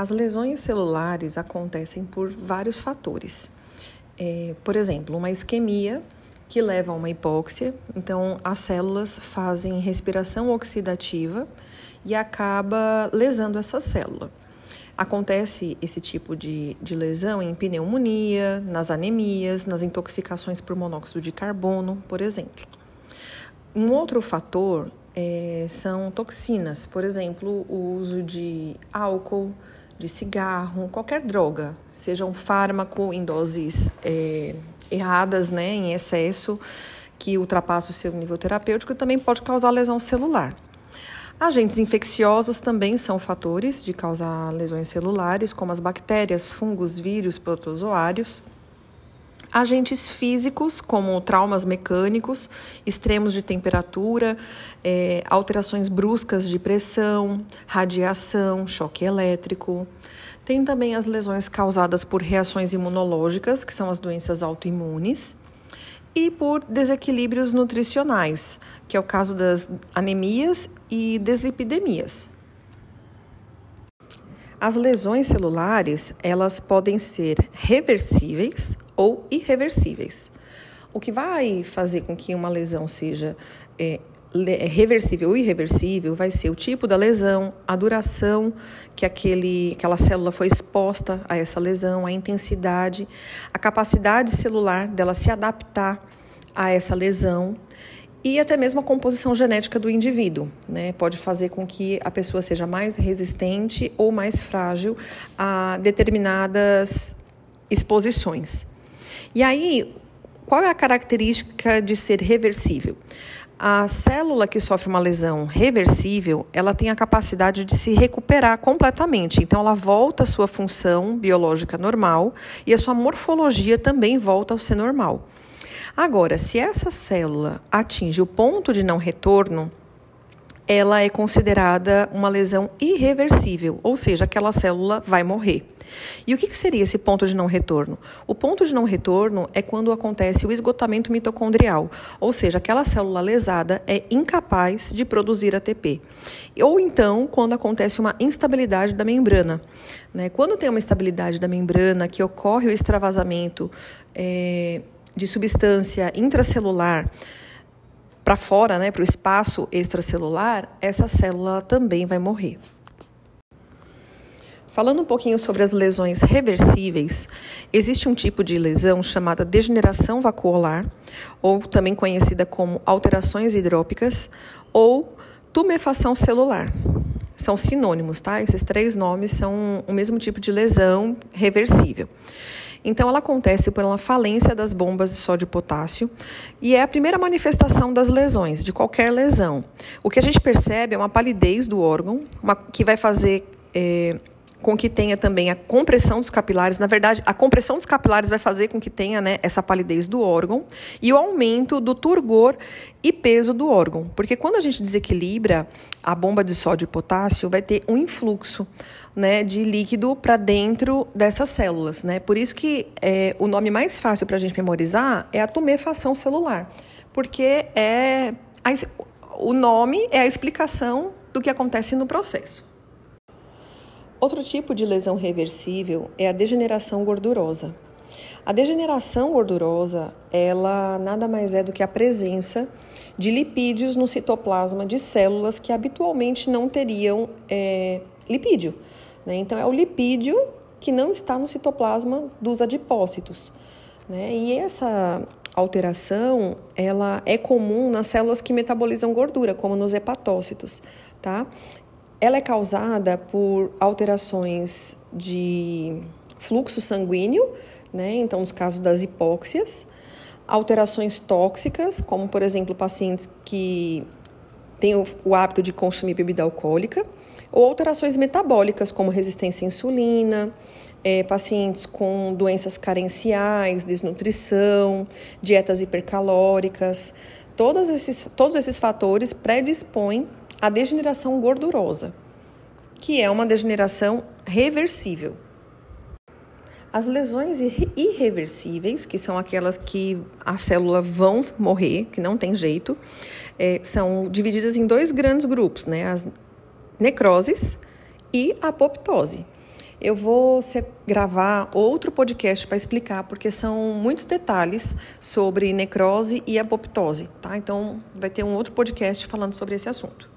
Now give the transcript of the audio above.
As lesões celulares acontecem por vários fatores. É, por exemplo, uma isquemia que leva a uma hipóxia, então as células fazem respiração oxidativa e acaba lesando essa célula. Acontece esse tipo de, de lesão em pneumonia, nas anemias, nas intoxicações por monóxido de carbono, por exemplo. Um outro fator é, são toxinas, por exemplo, o uso de álcool, de cigarro, qualquer droga, seja um fármaco em doses é, erradas, né, em excesso, que ultrapassa o seu nível terapêutico, também pode causar lesão celular. Agentes infecciosos também são fatores de causar lesões celulares, como as bactérias, fungos, vírus, protozoários. Agentes físicos, como traumas mecânicos, extremos de temperatura, é, alterações bruscas de pressão, radiação, choque elétrico. Tem também as lesões causadas por reações imunológicas, que são as doenças autoimunes, e por desequilíbrios nutricionais, que é o caso das anemias e deslipidemias. As lesões celulares, elas podem ser reversíveis ou irreversíveis. O que vai fazer com que uma lesão seja é, é, reversível ou irreversível vai ser o tipo da lesão, a duração que aquele, aquela célula foi exposta a essa lesão, a intensidade, a capacidade celular dela se adaptar a essa lesão e até mesmo a composição genética do indivíduo. Né? Pode fazer com que a pessoa seja mais resistente ou mais frágil a determinadas exposições. E aí, qual é a característica de ser reversível? A célula que sofre uma lesão reversível, ela tem a capacidade de se recuperar completamente. Então, ela volta à sua função biológica normal e a sua morfologia também volta ao ser normal. Agora, se essa célula atinge o ponto de não retorno, ela é considerada uma lesão irreversível, ou seja, aquela célula vai morrer. E o que seria esse ponto de não retorno? O ponto de não retorno é quando acontece o esgotamento mitocondrial, ou seja, aquela célula lesada é incapaz de produzir ATP. Ou então, quando acontece uma instabilidade da membrana. Né? Quando tem uma instabilidade da membrana, que ocorre o extravasamento é, de substância intracelular para fora, né, para o espaço extracelular, essa célula também vai morrer. Falando um pouquinho sobre as lesões reversíveis, existe um tipo de lesão chamada degeneração vacuolar, ou também conhecida como alterações hidrópicas, ou tumefação celular. São sinônimos, tá? Esses três nomes são o mesmo tipo de lesão reversível. Então, ela acontece por uma falência das bombas de sódio e potássio e é a primeira manifestação das lesões, de qualquer lesão. O que a gente percebe é uma palidez do órgão, uma, que vai fazer é, com que tenha também a compressão dos capilares. Na verdade, a compressão dos capilares vai fazer com que tenha né, essa palidez do órgão e o aumento do turgor e peso do órgão. Porque quando a gente desequilibra a bomba de sódio e potássio, vai ter um influxo né, de líquido para dentro dessas células. Né? Por isso que é, o nome mais fácil para a gente memorizar é a tumefação celular, porque é a, o nome é a explicação do que acontece no processo. Outro tipo de lesão reversível é a degeneração gordurosa. A degeneração gordurosa, ela nada mais é do que a presença de lipídios no citoplasma de células que habitualmente não teriam é, lipídio. Né? Então, é o lipídio que não está no citoplasma dos adipócitos. Né? E essa alteração, ela é comum nas células que metabolizam gordura, como nos hepatócitos, tá? Ela é causada por alterações de fluxo sanguíneo, né? Então, nos casos das hipóxias, alterações tóxicas, como por exemplo, pacientes que têm o, hábito de consumir bebida alcoólica, ou alterações metabólicas, como resistência à insulina, é, pacientes com doenças carenciais, desnutrição, dietas hipercalóricas. Todos esses, todos esses fatores predispõem à degeneração gordurosa, que é uma degeneração reversível. As lesões irreversíveis, que são aquelas que a célula vão morrer, que não tem jeito, é, são divididas em dois grandes grupos, né? As necroses e apoptose. eu vou gravar outro podcast para explicar, porque são muitos detalhes sobre necrose e apoptose, tá? Então vai ter um outro podcast falando sobre esse assunto.